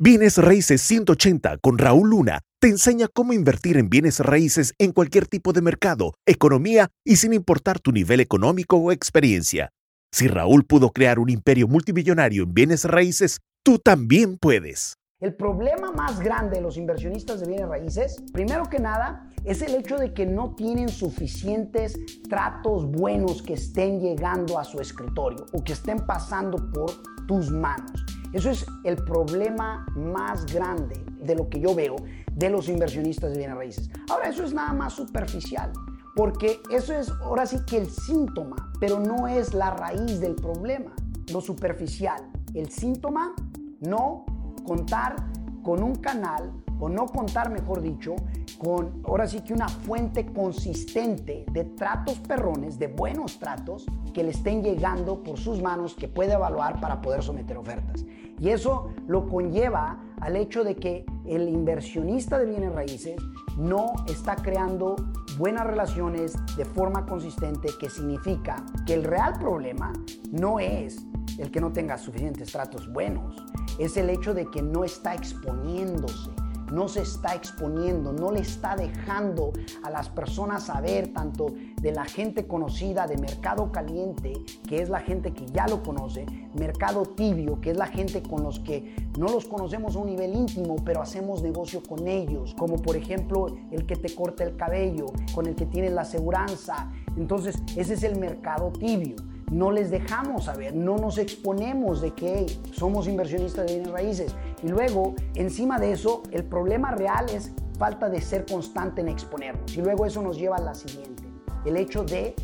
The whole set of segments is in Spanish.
Bienes Raíces 180 con Raúl Luna te enseña cómo invertir en bienes raíces en cualquier tipo de mercado, economía y sin importar tu nivel económico o experiencia. Si Raúl pudo crear un imperio multimillonario en bienes raíces, tú también puedes. El problema más grande de los inversionistas de bienes raíces, primero que nada, es el hecho de que no tienen suficientes tratos buenos que estén llegando a su escritorio o que estén pasando por tus manos. Eso es el problema más grande de lo que yo veo de los inversionistas de bienes raíces. Ahora, eso es nada más superficial, porque eso es ahora sí que el síntoma, pero no es la raíz del problema. Lo superficial, el síntoma, no contar con un canal o no contar, mejor dicho, con ahora sí que una fuente consistente de tratos perrones, de buenos tratos que le estén llegando por sus manos que puede evaluar para poder someter ofertas. Y eso lo conlleva al hecho de que el inversionista de bienes raíces no está creando buenas relaciones de forma consistente, que significa que el real problema no es el que no tenga suficientes tratos buenos, es el hecho de que no está exponiéndose no se está exponiendo, no le está dejando a las personas saber tanto de la gente conocida de mercado caliente, que es la gente que ya lo conoce, mercado tibio, que es la gente con los que no los conocemos a un nivel íntimo, pero hacemos negocio con ellos, como por ejemplo el que te corta el cabello, con el que tienes la aseguranza. Entonces, ese es el mercado tibio no les dejamos saber, no nos exponemos de que somos inversionistas de bienes raíces. Y luego, encima de eso, el problema real es falta de ser constante en exponernos. Y luego eso nos lleva a la siguiente, el hecho de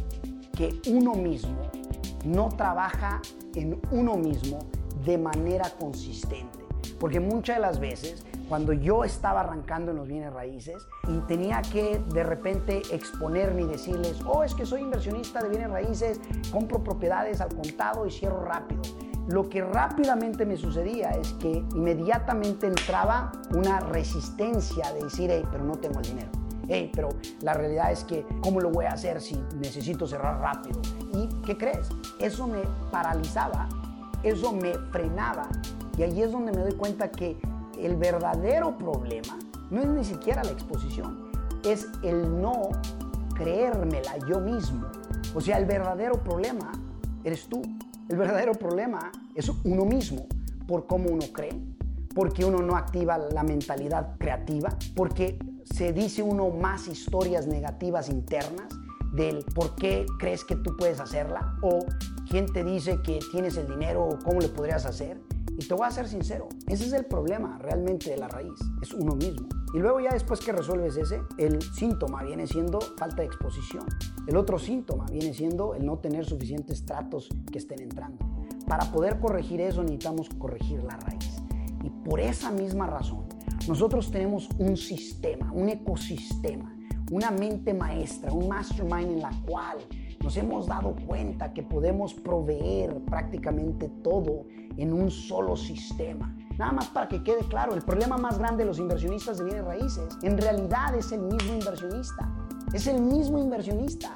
que uno mismo no trabaja en uno mismo de manera consistente. Porque muchas de las veces, cuando yo estaba arrancando en los bienes raíces y tenía que de repente exponerme y decirles, oh, es que soy inversionista de bienes raíces, compro propiedades al contado y cierro rápido. Lo que rápidamente me sucedía es que inmediatamente entraba una resistencia de decir, hey, pero no tengo el dinero. Hey, pero la realidad es que, ¿cómo lo voy a hacer si necesito cerrar rápido? ¿Y qué crees? Eso me paralizaba, eso me frenaba y ahí es donde me doy cuenta que el verdadero problema no es ni siquiera la exposición, es el no creérmela yo mismo. O sea, el verdadero problema eres tú. El verdadero problema es uno mismo, por cómo uno cree, porque uno no activa la mentalidad creativa, porque se dice uno más historias negativas internas del por qué crees que tú puedes hacerla o quién te dice que tienes el dinero o cómo le podrías hacer. Y te voy a ser sincero, ese es el problema realmente de la raíz, es uno mismo. Y luego ya después que resuelves ese, el síntoma viene siendo falta de exposición. El otro síntoma viene siendo el no tener suficientes tratos que estén entrando. Para poder corregir eso necesitamos corregir la raíz. Y por esa misma razón, nosotros tenemos un sistema, un ecosistema, una mente maestra, un mastermind en la cual nos hemos dado cuenta que podemos proveer prácticamente todo en un solo sistema. Nada más para que quede claro, el problema más grande de los inversionistas de bienes raíces en realidad es el mismo inversionista. Es el mismo inversionista.